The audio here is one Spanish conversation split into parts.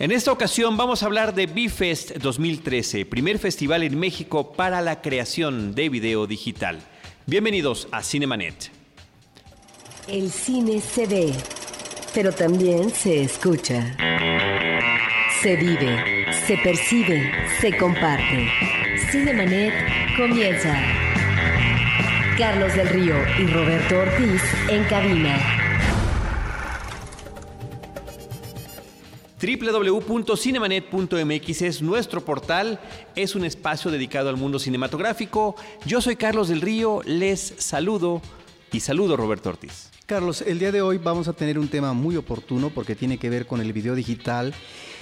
En esta ocasión vamos a hablar de BFest 2013, primer festival en México para la creación de video digital. Bienvenidos a Cinemanet. El cine se ve, pero también se escucha. Se vive, se percibe, se comparte. Cinemanet comienza. Carlos del Río y Roberto Ortiz en cabina. www.cinemanet.mx es nuestro portal, es un espacio dedicado al mundo cinematográfico. Yo soy Carlos del Río, les saludo y saludo Roberto Ortiz. Carlos, el día de hoy vamos a tener un tema muy oportuno porque tiene que ver con el video digital,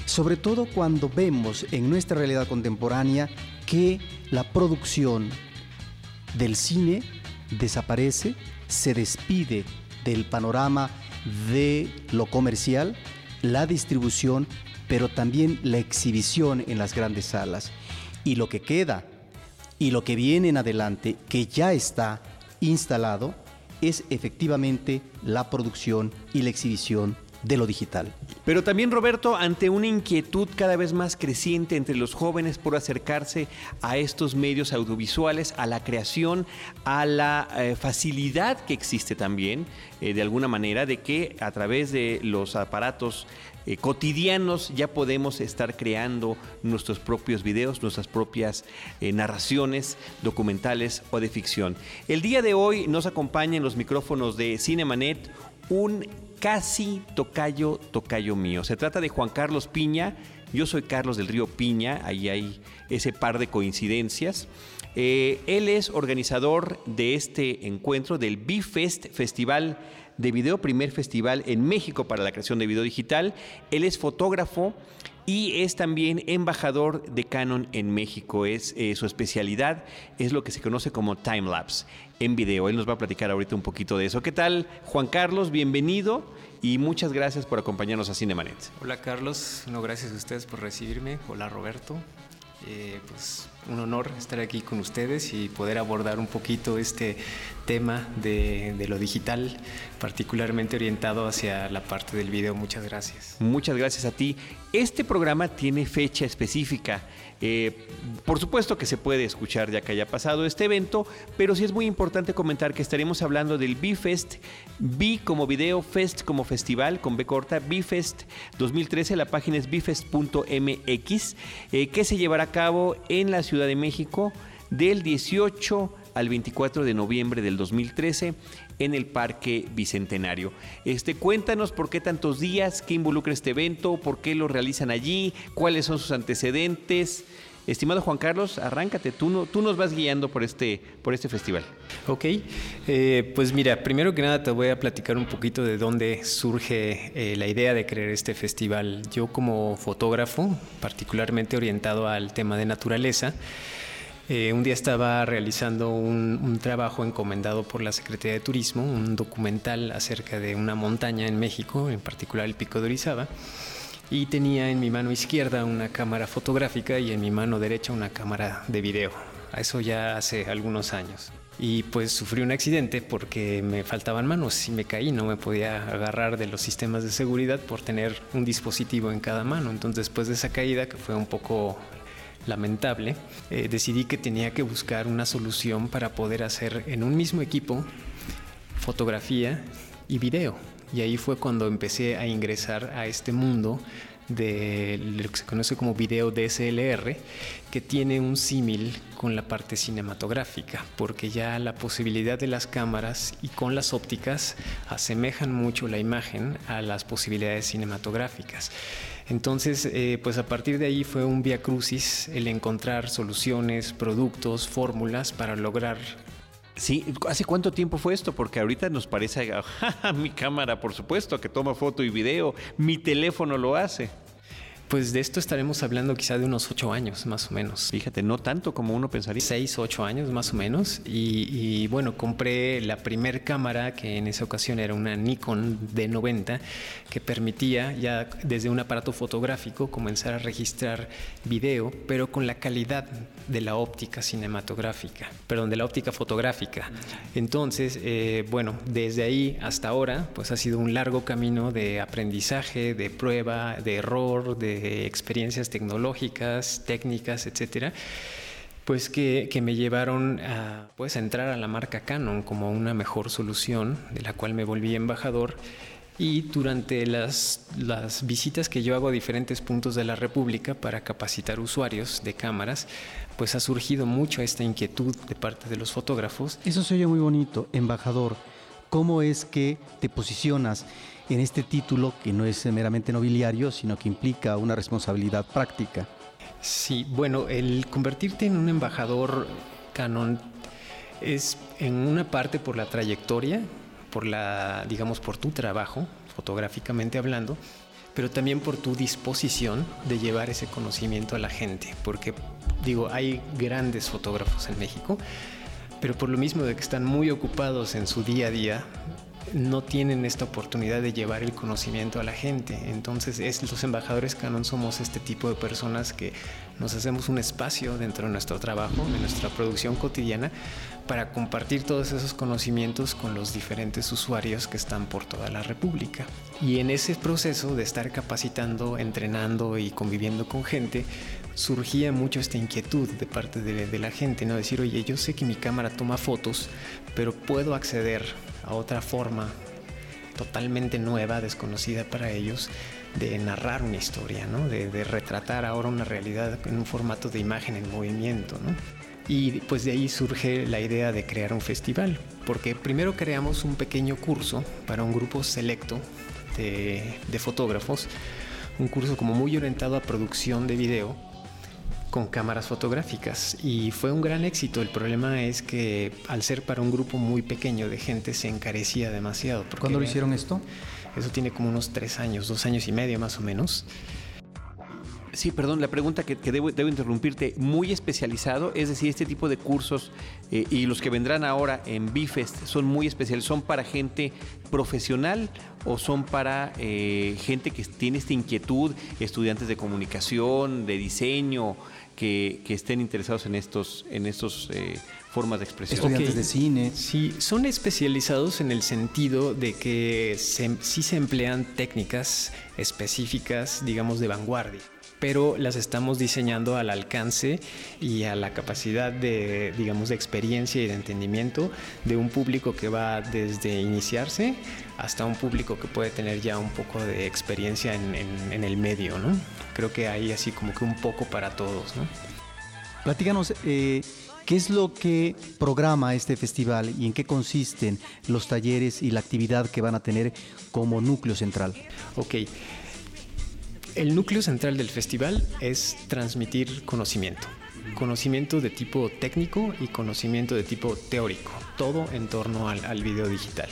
sobre todo cuando vemos en nuestra realidad contemporánea que la producción del cine desaparece, se despide del panorama de lo comercial la distribución, pero también la exhibición en las grandes salas. Y lo que queda y lo que viene en adelante, que ya está instalado, es efectivamente la producción y la exhibición de lo digital. Pero también Roberto, ante una inquietud cada vez más creciente entre los jóvenes por acercarse a estos medios audiovisuales, a la creación, a la eh, facilidad que existe también, eh, de alguna manera, de que a través de los aparatos eh, cotidianos ya podemos estar creando nuestros propios videos, nuestras propias narraciones documentales o de ficción. El día de hoy nos acompaña en los micrófonos de Cinemanet un casi tocayo, tocayo mío. Se trata de Juan Carlos Piña. Yo soy Carlos del Río Piña, ahí hay ese par de coincidencias. Eh, él es organizador de este encuentro del B-Fest Festival de Video, primer festival en México para la creación de video digital. Él es fotógrafo y es también embajador de Canon en México. Es eh, su especialidad es lo que se conoce como time lapse en video. Él nos va a platicar ahorita un poquito de eso. ¿Qué tal, Juan Carlos? Bienvenido y muchas gracias por acompañarnos a Cinemanet. Hola Carlos, no gracias a ustedes por recibirme. Hola Roberto. Eh, pues un honor estar aquí con ustedes y poder abordar un poquito este tema de, de, lo digital, particularmente orientado hacia la parte del video. Muchas gracias. Muchas gracias a ti. Este programa tiene fecha específica. Eh, por supuesto que se puede escuchar ya que haya pasado este evento, pero sí es muy importante comentar que estaremos hablando del B-Fest, B como video, Fest como festival, con B corta, B-Fest 2013, la página es bfest.mx, eh, que se llevará a cabo en la Ciudad de México del 18 al 24 de noviembre del 2013 en el Parque Bicentenario. Este, cuéntanos por qué tantos días, qué involucra este evento, por qué lo realizan allí, cuáles son sus antecedentes. Estimado Juan Carlos, arráncate, tú, no, nos vas guiando por este, por este festival. Ok, eh, pues mira, primero que nada te voy a platicar un poquito de dónde surge eh, la idea de crear este festival. Yo como fotógrafo, particularmente orientado al tema de naturaleza, eh, un día estaba realizando un, trabajo encomendado por la Secretaría de Turismo, un documental acerca de una montaña en México, en particular el Pico de Orizaba, y tenía en mi mano izquierda una cámara fotográfica y en mi mano derecha una cámara de video. Eso ya hace algunos años. Y pues sufrí un accidente porque me faltaban manos y me caí, no me podía agarrar de los sistemas de seguridad por tener un dispositivo en cada mano. Entonces después de esa caída, que fue un poco lamentable, eh, decidí que tenía que buscar una solución para poder hacer en un mismo equipo fotografía y video. Y ahí fue cuando empecé a ingresar a este mundo de lo que se conoce como video DSLR, que tiene un símil con la parte cinematográfica, porque ya la posibilidad de las cámaras y con las ópticas asemejan mucho la imagen a las posibilidades cinematográficas. Entonces, eh, pues a partir de ahí fue un via crucis el encontrar soluciones, productos, fórmulas para lograr Sí, ¿hace cuánto tiempo fue esto? Porque ahorita nos parece, mi cámara, por supuesto, que toma foto y video, mi teléfono lo hace. Pues de esto estaremos hablando quizá de unos ocho años, más o menos. Fíjate, no tanto como uno pensaría. Seis, ocho años, más o menos. Y, bueno, compré la primer cámara, que en esa ocasión era una Nikon D90, que permitía ya desde un aparato fotográfico comenzar a registrar video, pero con la calidad de la óptica cinematográfica, perdón, de la óptica fotográfica. Entonces, eh, bueno, desde ahí hasta ahora, pues ha sido un largo camino de aprendizaje, de prueba, de error, de de experiencias tecnológicas, técnicas, etcétera, pues que, me llevaron a pues, entrar a la marca Canon como una mejor solución, de la cual me volví embajador. Y durante las, las visitas que yo hago a diferentes puntos de la República para capacitar usuarios de cámaras, pues ha surgido mucho esta inquietud de parte de los fotógrafos. Eso se oye muy bonito, embajador. ¿Cómo es que te posicionas en este título que no es meramente nobiliario, sino que implica una responsabilidad práctica? Sí, bueno, el convertirte en un embajador canon es en una parte por la trayectoria, por la, digamos, por tu trabajo, fotográficamente hablando, pero también por tu disposición de llevar ese conocimiento a la gente, porque digo, hay grandes fotógrafos en México, pero por lo mismo de que están muy ocupados en su día a día, no tienen esta oportunidad de llevar el conocimiento a la gente. Entonces, es, los embajadores Canon somos este tipo de personas que nos hacemos un espacio dentro de nuestro trabajo, de nuestra producción cotidiana, para compartir todos esos conocimientos con los diferentes usuarios que están por toda la República. Y en ese proceso de estar capacitando, entrenando y conviviendo con gente, surgía mucho esta inquietud de parte de, la gente, ¿no? Decir, oye, yo sé que mi cámara toma fotos, pero puedo acceder a otra forma totalmente nueva, desconocida para ellos, de narrar una historia, ¿no? de, retratar ahora una realidad en un formato de imagen en movimiento. ¿no? Y pues de ahí surge la idea de crear un festival, porque primero creamos un pequeño curso para un grupo selecto de, de fotógrafos, un curso como muy orientado a producción de video, con cámaras fotográficas y fue un gran éxito. El problema es que al ser para un grupo muy pequeño de gente se encarecía demasiado. ¿Cuándo lo hicieron esto? Eso tiene como unos tres años, dos años y medio más o menos. Sí, perdón, la pregunta que, debo, interrumpirte, muy especializado, es decir, este tipo de cursos eh, y los que vendrán ahora en Bifest son muy especiales, ¿son para gente profesional o son para eh, gente que tiene esta inquietud, estudiantes de comunicación, de diseño, que, estén interesados en estos, en estos eh, formas de expresión. Estudiantes de cine. Sí, son especializados en el sentido de que sí se emplean técnicas específicas, digamos, de vanguardia pero las estamos diseñando al alcance y a la capacidad de, digamos, de experiencia y de entendimiento de un público que va desde iniciarse hasta un público que puede tener ya un poco de experiencia en, el medio, ¿no? Creo que hay así como que un poco para todos, ¿no? Platícanos, eh, ¿qué es lo que programa este festival y en qué consisten los talleres y la actividad que van a tener como núcleo central? Ok. El núcleo central del festival es transmitir conocimiento. Conocimiento de tipo técnico y conocimiento de tipo teórico. Todo en torno al, video digital.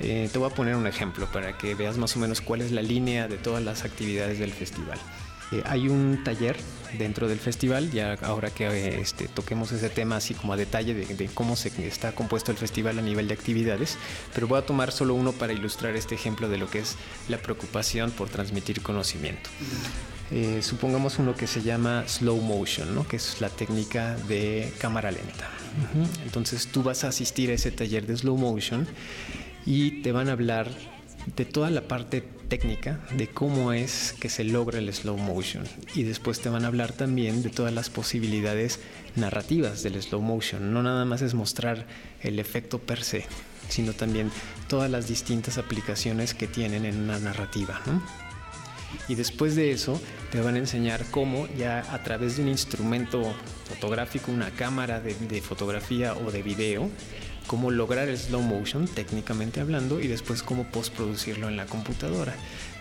Eh, te voy a poner un ejemplo para que veas más o menos cuál es la línea de todas las actividades del festival. Eh, hay un taller dentro del festival, ya ahora que eh, este, toquemos ese tema así como a detalle de, cómo se está compuesto el festival a nivel de actividades, pero voy a tomar solo uno para ilustrar este ejemplo de lo que es la preocupación por transmitir conocimiento. Eh, supongamos uno que se llama slow motion, ¿no? que es la técnica de cámara lenta. Entonces tú vas a asistir a ese taller de slow motion y te van a hablar de toda la parte técnica de cómo es que se logra el slow motion y después te van a hablar también de todas las posibilidades narrativas del slow motion. No nada más es mostrar el efecto per se, sino también todas las distintas aplicaciones que tienen en una narrativa. Y después de eso te van a enseñar cómo ya a través de un instrumento fotográfico, una cámara de, fotografía o de video, cómo lograr el slow motion técnicamente hablando y después cómo postproducirlo en la computadora.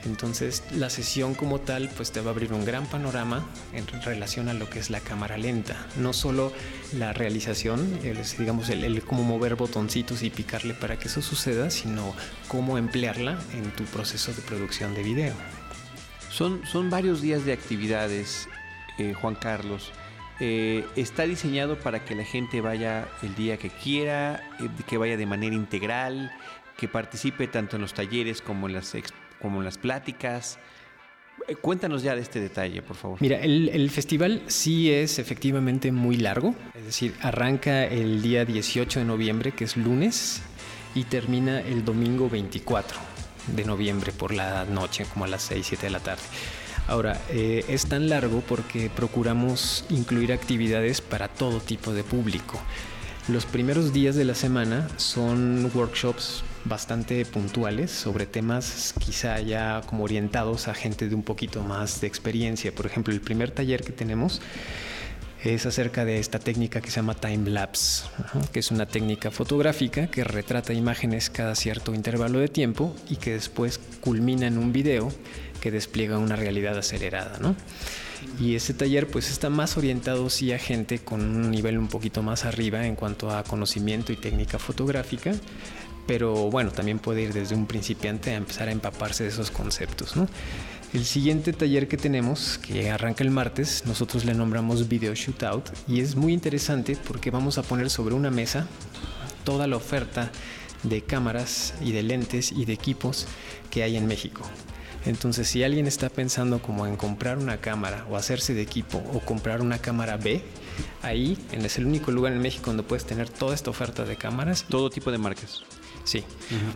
Entonces la sesión como tal pues te va a abrir un gran panorama en relación a lo que es la cámara lenta. No solo la realización, digamos el, el, cómo mover botoncitos y picarle para que eso suceda, sino cómo emplearla en tu proceso de producción de video. Son, son varios días de actividades, eh, Juan Carlos. Eh, está diseñado para que la gente vaya el día que quiera, eh, que vaya de manera integral, que participe tanto en los talleres como en las, como en las pláticas. Eh, cuéntanos ya de este detalle, por favor. Mira, el, el, festival sí es efectivamente muy largo, es decir, arranca el día 18 de noviembre, que es lunes, y termina el domingo 24 de noviembre por la noche, como a las 6, 7 de la tarde. Ahora, eh, es tan largo porque procuramos incluir actividades para todo tipo de público. Los primeros días de la semana son workshops bastante puntuales sobre temas quizá ya como orientados a gente de un poquito más de experiencia. Por ejemplo, el primer taller que tenemos es acerca de esta técnica que se llama time lapse, que es una técnica fotográfica que retrata imágenes cada cierto intervalo de tiempo y que después culmina en un video que despliega una realidad acelerada, ¿no? Y ese taller pues está más orientado sí a gente con un nivel un poquito más arriba en cuanto a conocimiento y técnica fotográfica, pero bueno, también puede ir desde un principiante a empezar a empaparse de esos conceptos. El siguiente taller que tenemos, que arranca el martes, nosotros le nombramos Video Shootout y es muy interesante porque vamos a poner sobre una mesa toda la oferta de cámaras y de lentes y de equipos que hay en México. Entonces, si alguien está pensando como en comprar una cámara o hacerse de equipo o comprar una cámara B, ahí es el único lugar en México donde puedes tener toda esta oferta de cámaras. Todo tipo de marcas. Sí.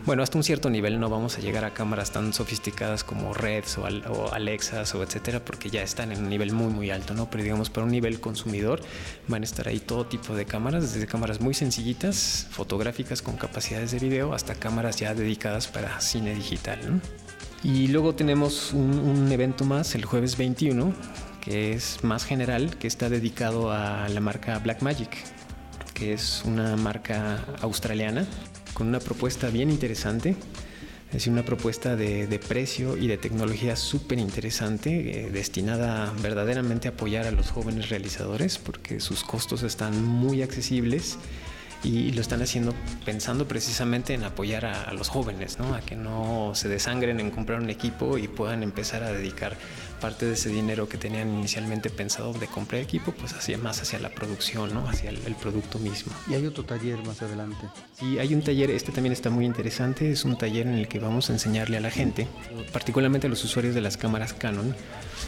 Bueno, hasta un cierto nivel no vamos a llegar a cámaras tan sofisticadas como Reds o, Alexas o etcétera, porque ya están en un nivel muy, muy alto, ¿no? Pero digamos, para un nivel consumidor van a estar ahí todo tipo de cámaras, desde cámaras muy sencillitas, fotográficas con capacidades de video, hasta cámaras ya dedicadas para cine digital, ¿no? Y luego tenemos un, evento más el jueves 21, que es más general, que está dedicado a la marca Blackmagic, que es una marca australiana con una propuesta bien interesante. Es una propuesta de, precio y de tecnología súper interesante, eh, destinada verdaderamente a apoyar a los jóvenes realizadores, porque sus costos están muy accesibles y lo están haciendo pensando precisamente en apoyar a, los jóvenes, ¿no? a que no se desangren en comprar un equipo y puedan empezar a dedicar parte de ese dinero que tenían inicialmente pensado de comprar equipo, pues hacia más hacia la producción, ¿no? hacia el, producto mismo. Y hay otro taller más adelante. Sí, hay un taller, este también está muy interesante, es un taller en el que vamos a enseñarle a la gente, particularmente a los usuarios de las cámaras Canon,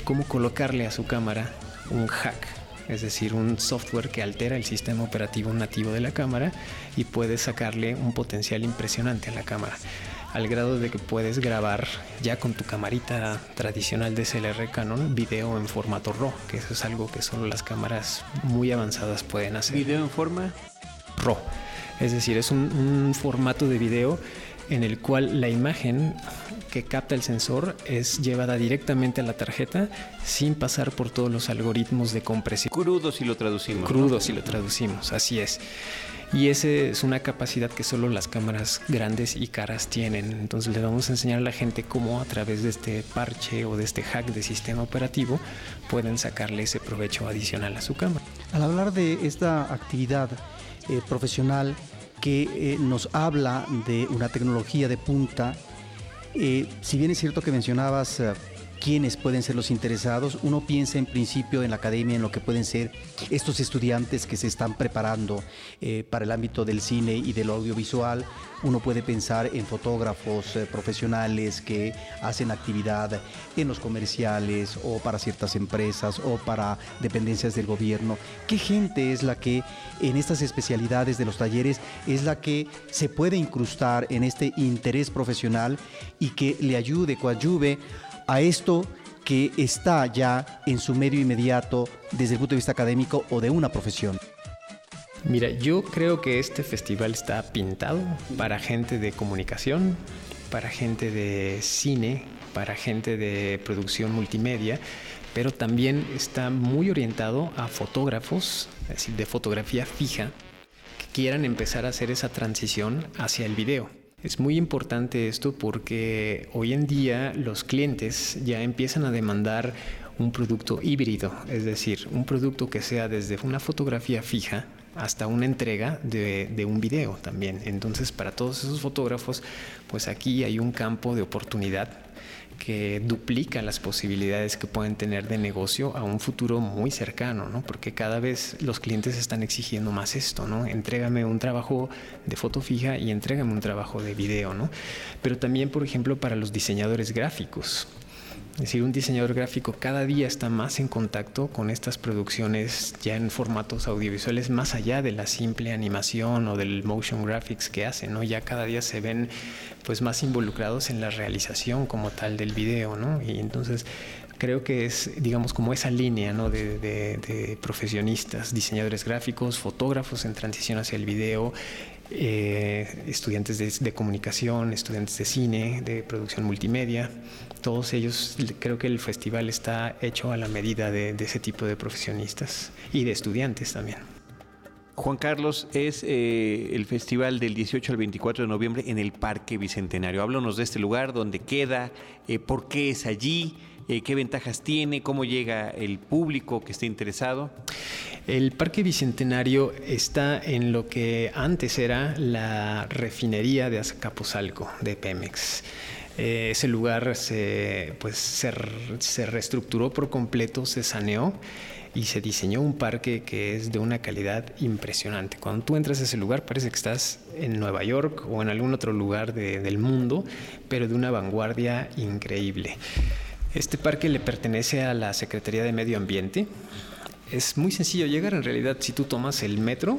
cómo colocarle a su cámara un hack es decir, un software que altera el sistema operativo nativo de la cámara y puede sacarle un potencial impresionante a la cámara al grado de que puedes grabar ya con tu camarita tradicional de CLR Canon video en formato RAW, que eso es algo que solo las cámaras muy avanzadas pueden hacer. ¿Video en forma? RAW. Es decir, es un, un formato de video en el cual la imagen que capta el sensor es llevada directamente a la tarjeta sin pasar por todos los algoritmos de compresión. Crudo si lo traducimos. Crudo si lo traducimos, así es. Y esa es una capacidad que solo las cámaras grandes y caras tienen. Entonces le vamos a enseñar a la gente cómo a través de este parche o de este hack de sistema operativo pueden sacarle ese provecho adicional a su cámara. Al hablar de esta actividad eh, profesional, que eh, nos habla de una tecnología de punta. Eh, si bien es cierto que mencionabas eh, quiénes pueden ser los interesados, uno piensa en principio en la academia, en lo que pueden ser estos estudiantes que se están preparando eh, para el ámbito del cine y del audiovisual. Uno puede pensar en fotógrafos eh, profesionales que hacen actividad en los comerciales o para ciertas empresas o para dependencias del gobierno. ¿Qué gente es la que en estas especialidades de los talleres es la que se puede incrustar en este interés profesional y que le ayude, coadyuve a esto que está ya en su medio inmediato desde el punto de vista académico o de una profesión? Mira, yo creo que este festival está pintado para gente de comunicación, para gente de cine, para gente de producción multimedia, pero también está muy orientado a fotógrafos, es decir, de fotografía fija, que quieran empezar a hacer esa transición hacia el video. Es muy importante esto porque hoy en día los clientes ya empiezan a demandar un producto híbrido, es decir, un producto que sea desde una fotografía fija hasta una entrega de, un video también. Entonces, para todos esos fotógrafos, pues aquí hay un campo de oportunidad que duplica las posibilidades que pueden tener de negocio a un futuro muy cercano, ¿no? Porque cada vez los clientes están exigiendo más esto, ¿no? Entrégame un trabajo de foto fija y entrégame un trabajo de video, ¿no? Pero también, por ejemplo, para los diseñadores gráficos. Es decir, un diseñador gráfico cada día está más en contacto con estas producciones ya en formatos audiovisuales más allá de la simple animación o del motion graphics que hacen, ¿no? Ya cada día se ven pues más involucrados en la realización como tal del video, ¿no? Y entonces creo que es, digamos, como esa línea ¿no? de, profesionistas, diseñadores gráficos, fotógrafos en transición hacia el video, eh, estudiantes de, comunicación, estudiantes de cine, de producción multimedia. Todos ellos, creo que el festival está hecho a la medida de, ese tipo de profesionistas y de estudiantes también. Juan Carlos, es eh, el festival del 18 al 24 de noviembre en el Parque Bicentenario. Háblanos de este lugar, dónde queda, eh, por qué es allí, eh, qué ventajas tiene, cómo llega el público que esté interesado. El Parque Bicentenario está en lo que antes era la refinería de Azcapotzalco de Pemex. Ese lugar se, pues, se reestructuró por completo, se saneó y se diseñó un parque que es de una calidad impresionante. Cuando tú entras a ese lugar parece que estás en Nueva York o en algún otro lugar del mundo, pero de una vanguardia increíble. Este parque le pertenece a la Secretaría de Medio Ambiente es muy sencillo llegar en realidad. Si tú tomas el metro,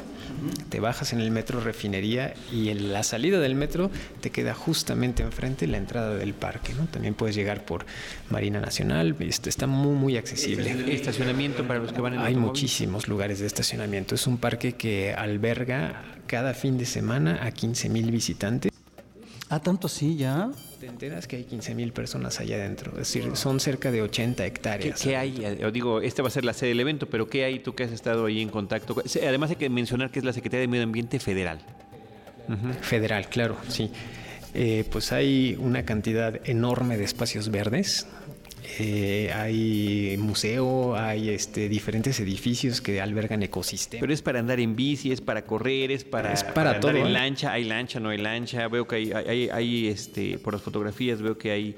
te bajas en el metro refinería y en la salida del metro te queda justamente enfrente la entrada del parque. ¿no? También puedes llegar por Marina Nacional, este, está muy, muy accesible. ¿Estacionamiento para los que van en Hay muchísimos lugares de estacionamiento. Es un parque que alberga cada fin de semana a 15 mil visitantes. Ah, tanto sí, ya. Te enteras que hay 15 mil personas allá adentro, es decir, son cerca de 80 hectáreas. ¿Qué, hay? Yo digo, este va a ser la sede del evento, pero ¿qué hay tú que has estado ahí en contacto? Además hay que mencionar que es la Secretaría de Medio Ambiente Federal. Federal, claro, sí. Eh, pues hay una cantidad enorme de espacios verdes, eh, hay museo, hay este, diferentes edificios que albergan ecosistemas. Pero es para andar en bici, es para correr, es para, es para, andar en ¿eh? lancha, hay lancha, no hay lancha. Veo que hay, hay, hay, este, por las fotografías veo que hay,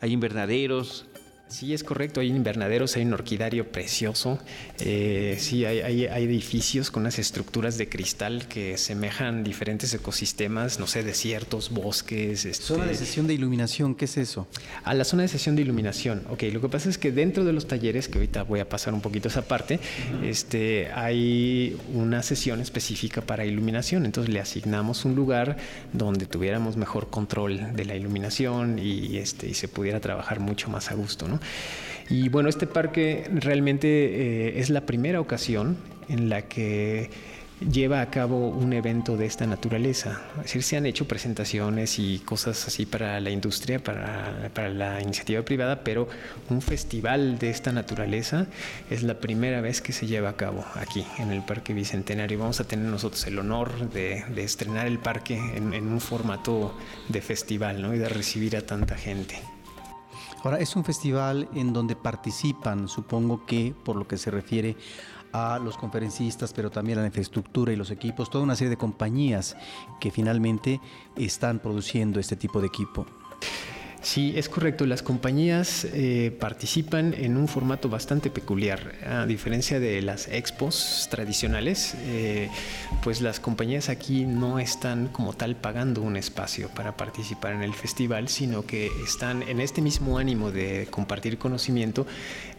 hay invernaderos, Sí, es correcto. Hay invernaderos, hay un orquidario precioso. Eh, sí, hay, edificios con unas estructuras de cristal que semejan diferentes ecosistemas, no sé, desiertos, bosques. Este... Zona de sesión de iluminación, ¿qué es eso? A la zona de sesión de iluminación. Ok, lo que pasa es que dentro de los talleres, que ahorita voy a pasar un poquito esa parte, este, hay una sesión específica para iluminación. Entonces le asignamos un lugar donde tuviéramos mejor control de la iluminación y, este, y se pudiera trabajar mucho más a gusto, ¿no? Y bueno, este parque realmente eh, es la primera ocasión en la que lleva a cabo un evento de esta naturaleza. Es decir, se han hecho presentaciones y cosas así para la industria, para, la iniciativa privada, pero un festival de esta naturaleza es la primera vez que se lleva a cabo aquí, en el Parque Bicentenario. Vamos a tener nosotros el honor de, de estrenar el parque en, en, un formato de festival ¿no? y de recibir a tanta gente. Ahora, es un festival en donde participan, supongo que por lo que se refiere a los conferencistas, pero también a la infraestructura y los equipos, toda una serie de compañías que finalmente están produciendo este tipo de equipo. Sí, es correcto. Las compañías eh, participan en un formato bastante peculiar. A diferencia de las expos tradicionales, eh, pues las compañías aquí no están como tal pagando un espacio para participar en el festival, sino que están en este mismo ánimo de compartir conocimiento,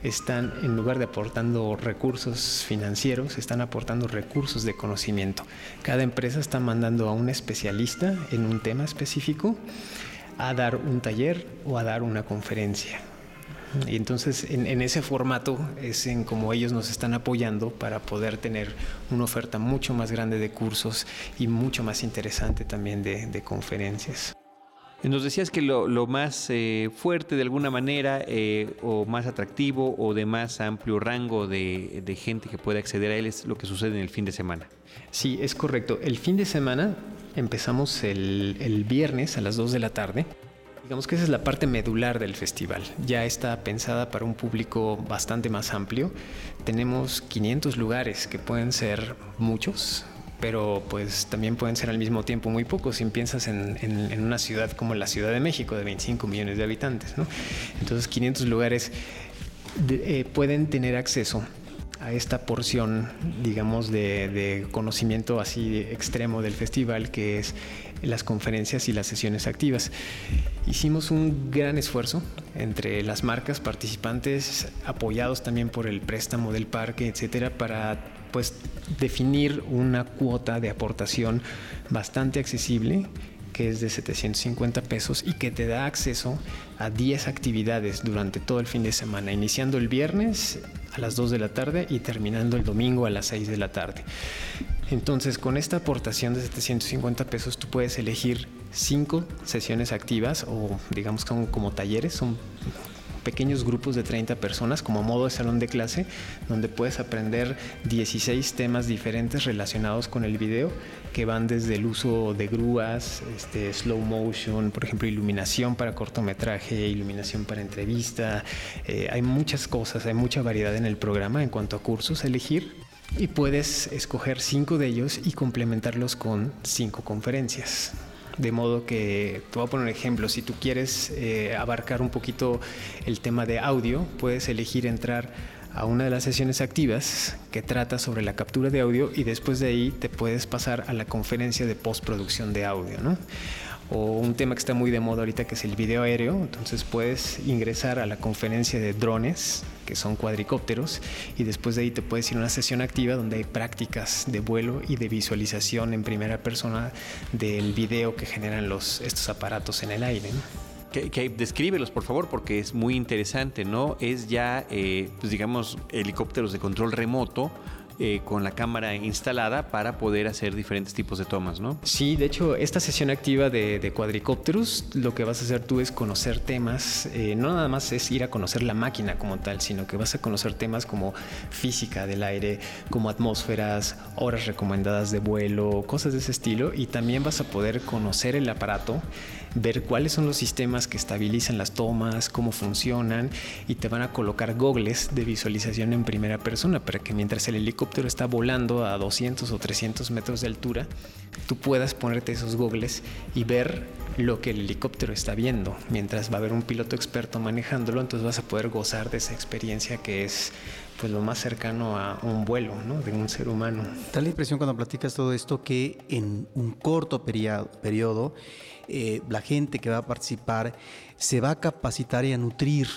están en lugar de aportando recursos financieros, están aportando recursos de conocimiento. Cada empresa está mandando a un especialista en un tema específico a dar un taller o a dar una conferencia. Y entonces en, ese formato es en como ellos nos están apoyando para poder tener una oferta mucho más grande de cursos y mucho más interesante también de, conferencias. Nos decías que lo, más eh, fuerte de alguna manera eh, o más atractivo o de más amplio rango de, gente que puede acceder a él es lo que sucede en el fin de semana. Sí, es correcto. El fin de semana Empezamos el, viernes a las 2 de la tarde. Digamos que esa es la parte medular del festival. Ya está pensada para un público bastante más amplio. Tenemos 500 lugares que pueden ser muchos, pero pues también pueden ser al mismo tiempo muy pocos si piensas en, una ciudad como la Ciudad de México de 25 millones de habitantes. Entonces 500 lugares eh, pueden tener acceso a esta porción, digamos, de, conocimiento así extremo del festival, que es las conferencias y las sesiones activas. Hicimos un gran esfuerzo entre las marcas participantes, apoyados también por el préstamo del parque, etcétera, para pues definir una cuota de aportación bastante accesible que es de 750 pesos y que te da acceso a 10 actividades durante todo el fin de semana, iniciando el viernes a las 2 de la tarde y terminando el domingo a las 6 de la tarde. Entonces, con esta aportación de 750 pesos, tú puedes elegir 5 sesiones activas o digamos como, como talleres, son pequeños grupos de 30 personas como modo de salón de clase, donde puedes aprender 16 temas diferentes relacionados con el video, que van desde el uso de grúas, este, slow motion, por ejemplo, iluminación para cortometraje, iluminación para entrevista. Eh, hay muchas cosas, hay mucha variedad en el programa en cuanto a cursos elegir. Y puedes escoger cinco de ellos y complementarlos con cinco conferencias. De modo que, te voy a poner un ejemplo, si tú quieres eh, abarcar un poquito el tema de audio, puedes elegir entrar a una de las sesiones activas que trata sobre la captura de audio y después de ahí te puedes pasar a la conferencia de postproducción de audio, ¿no? O un tema que está muy de moda ahorita que es el video aéreo. Entonces puedes ingresar a la conferencia de drones, que son cuadricópteros, y después de ahí te puedes ir a una sesión activa donde hay prácticas de vuelo y de visualización en primera persona del video que generan los, estos aparatos en el aire. Que, descríbelos, por favor, porque es muy interesante, ¿no? Es ya, eh, pues digamos, helicópteros de control remoto eh, con la cámara instalada para poder hacer diferentes tipos de tomas, ¿no? Sí, de hecho, esta sesión activa de, de cuadricópteros, lo que vas a hacer tú es conocer temas, eh, no nada más es ir a conocer la máquina como tal, sino que vas a conocer temas como física del aire, como atmósferas, horas recomendadas de vuelo, cosas de ese estilo, y también vas a poder conocer el aparato ver cuáles son los sistemas que estabilizan las tomas, cómo funcionan y te van a colocar gogles de visualización en primera persona para que mientras el helicóptero está volando a 200 o 300 metros de altura, tú puedas ponerte esos gogles y ver lo que el helicóptero está viendo. Mientras va a haber un piloto experto manejándolo, entonces vas a poder gozar de esa experiencia que es pues lo más cercano a un vuelo ¿no? de un ser humano. Da la impresión cuando platicas todo esto que en un corto periodo eh, la gente que va a participar se va a capacitar y a nutrir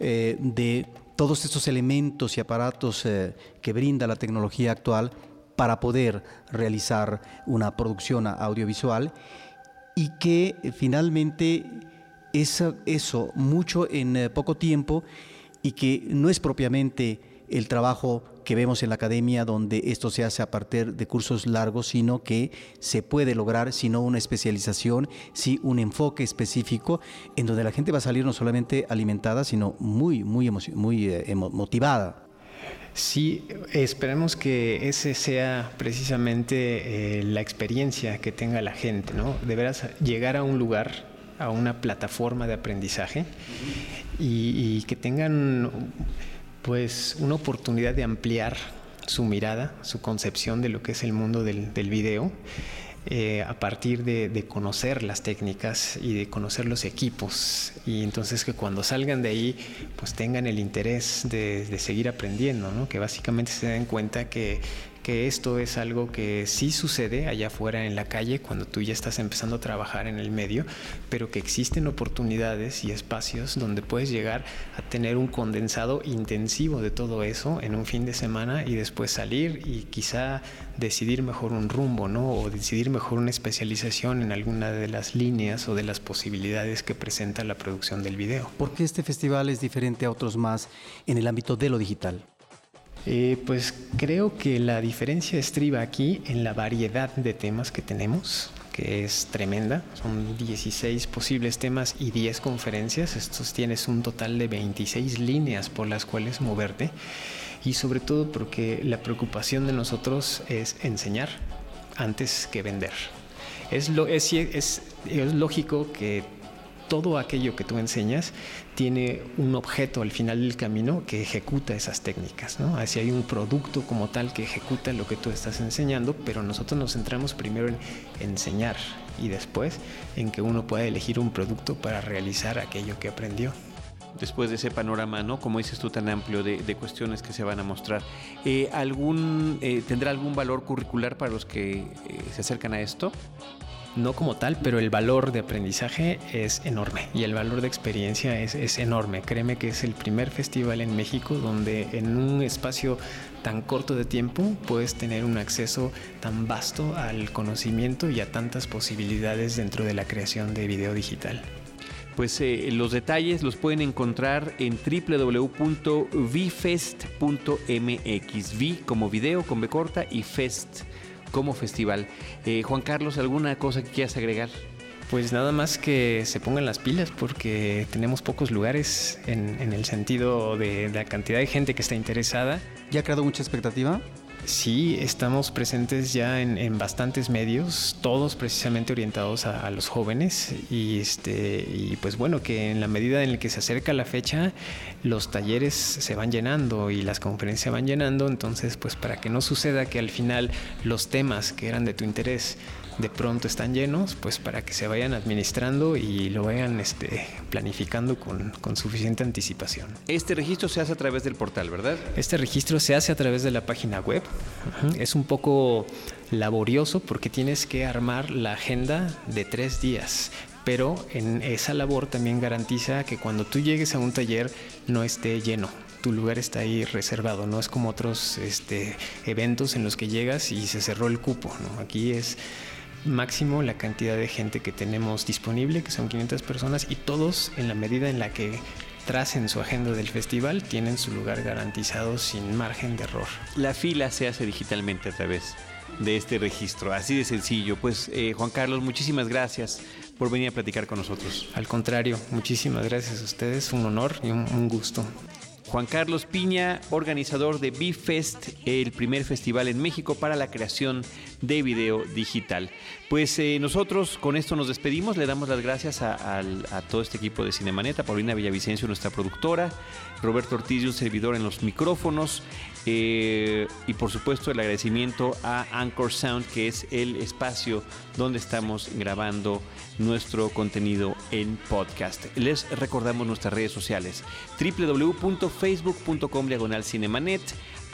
eh, de todos estos elementos y aparatos eh, que brinda la tecnología actual para poder realizar una producción audiovisual y que finalmente eso, eso mucho en poco tiempo y que no es propiamente el trabajo que vemos en la academia donde esto se hace a partir de cursos largos, sino que se puede lograr, si no una especialización, si un enfoque específico en donde la gente va a salir no solamente alimentada, sino muy, muy, muy eh, motivada. Sí, esperemos que ese sea precisamente eh, la experiencia que tenga la gente, ¿no? Deberás llegar a un lugar, a una plataforma de aprendizaje y que tengan pues una oportunidad de ampliar su mirada, su concepción de lo que es el mundo del, video. Eh, a partir de, conocer las técnicas y de conocer los equipos y entonces que cuando salgan de ahí pues tengan el interés de, de seguir aprendiendo, ¿no? que básicamente se den cuenta que que esto es algo que sí sucede allá afuera en la calle cuando tú ya estás empezando a trabajar en el medio, pero que existen oportunidades y espacios donde puedes llegar a tener un condensado intensivo de todo eso en un fin de semana y después salir y quizá decidir mejor un rumbo, ¿no? O decidir mejor una especialización en alguna de las líneas o de las posibilidades que presenta la producción del video. ¿Por qué este festival es diferente a otros más en el ámbito de lo digital? Eh, pues creo que la diferencia estriba aquí en la variedad de temas que tenemos, que es tremenda. Son 16 posibles temas y 10 conferencias. Estos tienes un total de 26 líneas por las cuales moverte. Y sobre todo porque la preocupación de nosotros es enseñar antes que vender. Es, lo, es, es, es lógico que todo aquello que tú enseñas tiene un objeto al final del camino que ejecuta esas técnicas, ¿no? Así hay un producto como tal que ejecuta lo que tú estás enseñando, pero nosotros nos centramos primero en enseñar y después en que uno pueda elegir un producto para realizar aquello que aprendió después de ese panorama, ¿no? Como dices tú, tan amplio de, cuestiones que se van a mostrar. Eh, ¿algún, eh, ¿Tendrá algún valor curricular para los que eh, se acercan a esto? No como tal, pero el valor de aprendizaje es enorme y el valor de experiencia es, es enorme. Créeme que es el primer festival en México donde en un espacio tan corto de tiempo puedes tener un acceso tan vasto al conocimiento y a tantas posibilidades dentro de la creación de video digital. Pues eh, los detalles los pueden encontrar en www.vfest.mx. Vi como video con B corta y Fest como festival. Eh, Juan Carlos, ¿alguna cosa que quieras agregar? Pues nada más que se pongan las pilas porque tenemos pocos lugares en, en el sentido de la cantidad de gente que está interesada. ¿Ya ha creado mucha expectativa? Sí, estamos presentes ya en, bastantes medios, todos precisamente orientados a, los jóvenes y este y pues bueno que en la medida en la que se acerca la fecha los talleres se van llenando y las conferencias se van llenando, entonces pues para que no suceda que al final los temas que eran de tu interés de pronto están llenos, pues para que se vayan administrando y lo vayan este, planificando con, suficiente anticipación. Este registro se hace a través del portal, ¿verdad? Este registro se hace a través de la página web. Es un poco laborioso porque tienes que armar la agenda de tres días. Pero en esa labor también garantiza que cuando tú llegues a un taller no esté lleno, tu lugar está ahí reservado, no es como otros este, eventos en los que llegas y se cerró el cupo, ¿no? Aquí es máximo la cantidad de gente que tenemos disponible, que son 500 personas, y todos en la medida en la que tracen su agenda del festival tienen su lugar garantizado sin margen de error. La fila se hace digitalmente a través de este registro, así de sencillo. Pues eh, Juan Carlos, muchísimas gracias por venir a platicar con nosotros. Al contrario, muchísimas gracias a ustedes, un honor y un gusto. Juan Carlos Piña, organizador de B-Fest, el primer festival en México para la creación de video digital. Pues eh, nosotros con esto nos despedimos, le damos las gracias a, todo este equipo de Cinemanet, a Paulina Villavicencio, nuestra productora, Roberto Ortiz, un servidor en los micrófonos, eh, y por supuesto el agradecimiento a Anchor Sound, que es el espacio donde estamos grabando nuestro contenido en podcast. Les recordamos nuestras redes sociales, www.facebook.com diagonal cinemanet,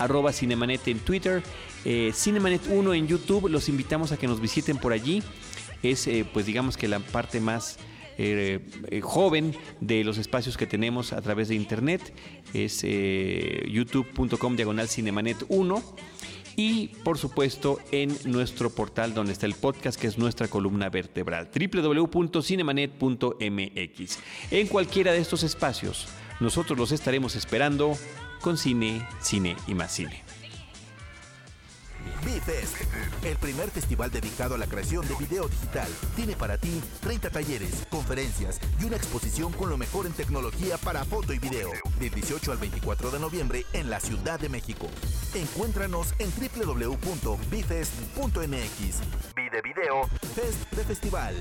arroba cinemanet en Twitter, eh, Cinemanet 1 en YouTube, los invitamos a que nos visiten por allí. Es eh, pues digamos que la parte más eh, eh, joven de los espacios que tenemos a través de internet. Es youtube.com diagonal cinemanet 1 y por supuesto en nuestro portal donde está el podcast que es nuestra columna vertebral www.cinemanet.mx. En cualquiera de estos espacios nosotros los estaremos esperando con cine, cine y más cine. B-Fest, el primer festival dedicado a la creación de video digital, tiene para ti 30 talleres, conferencias y una exposición con lo mejor en tecnología para foto y video, del 18 al 24 de noviembre en la Ciudad de México. Encuéntranos en www.bifest.mx. Vide video, Fest de Festival.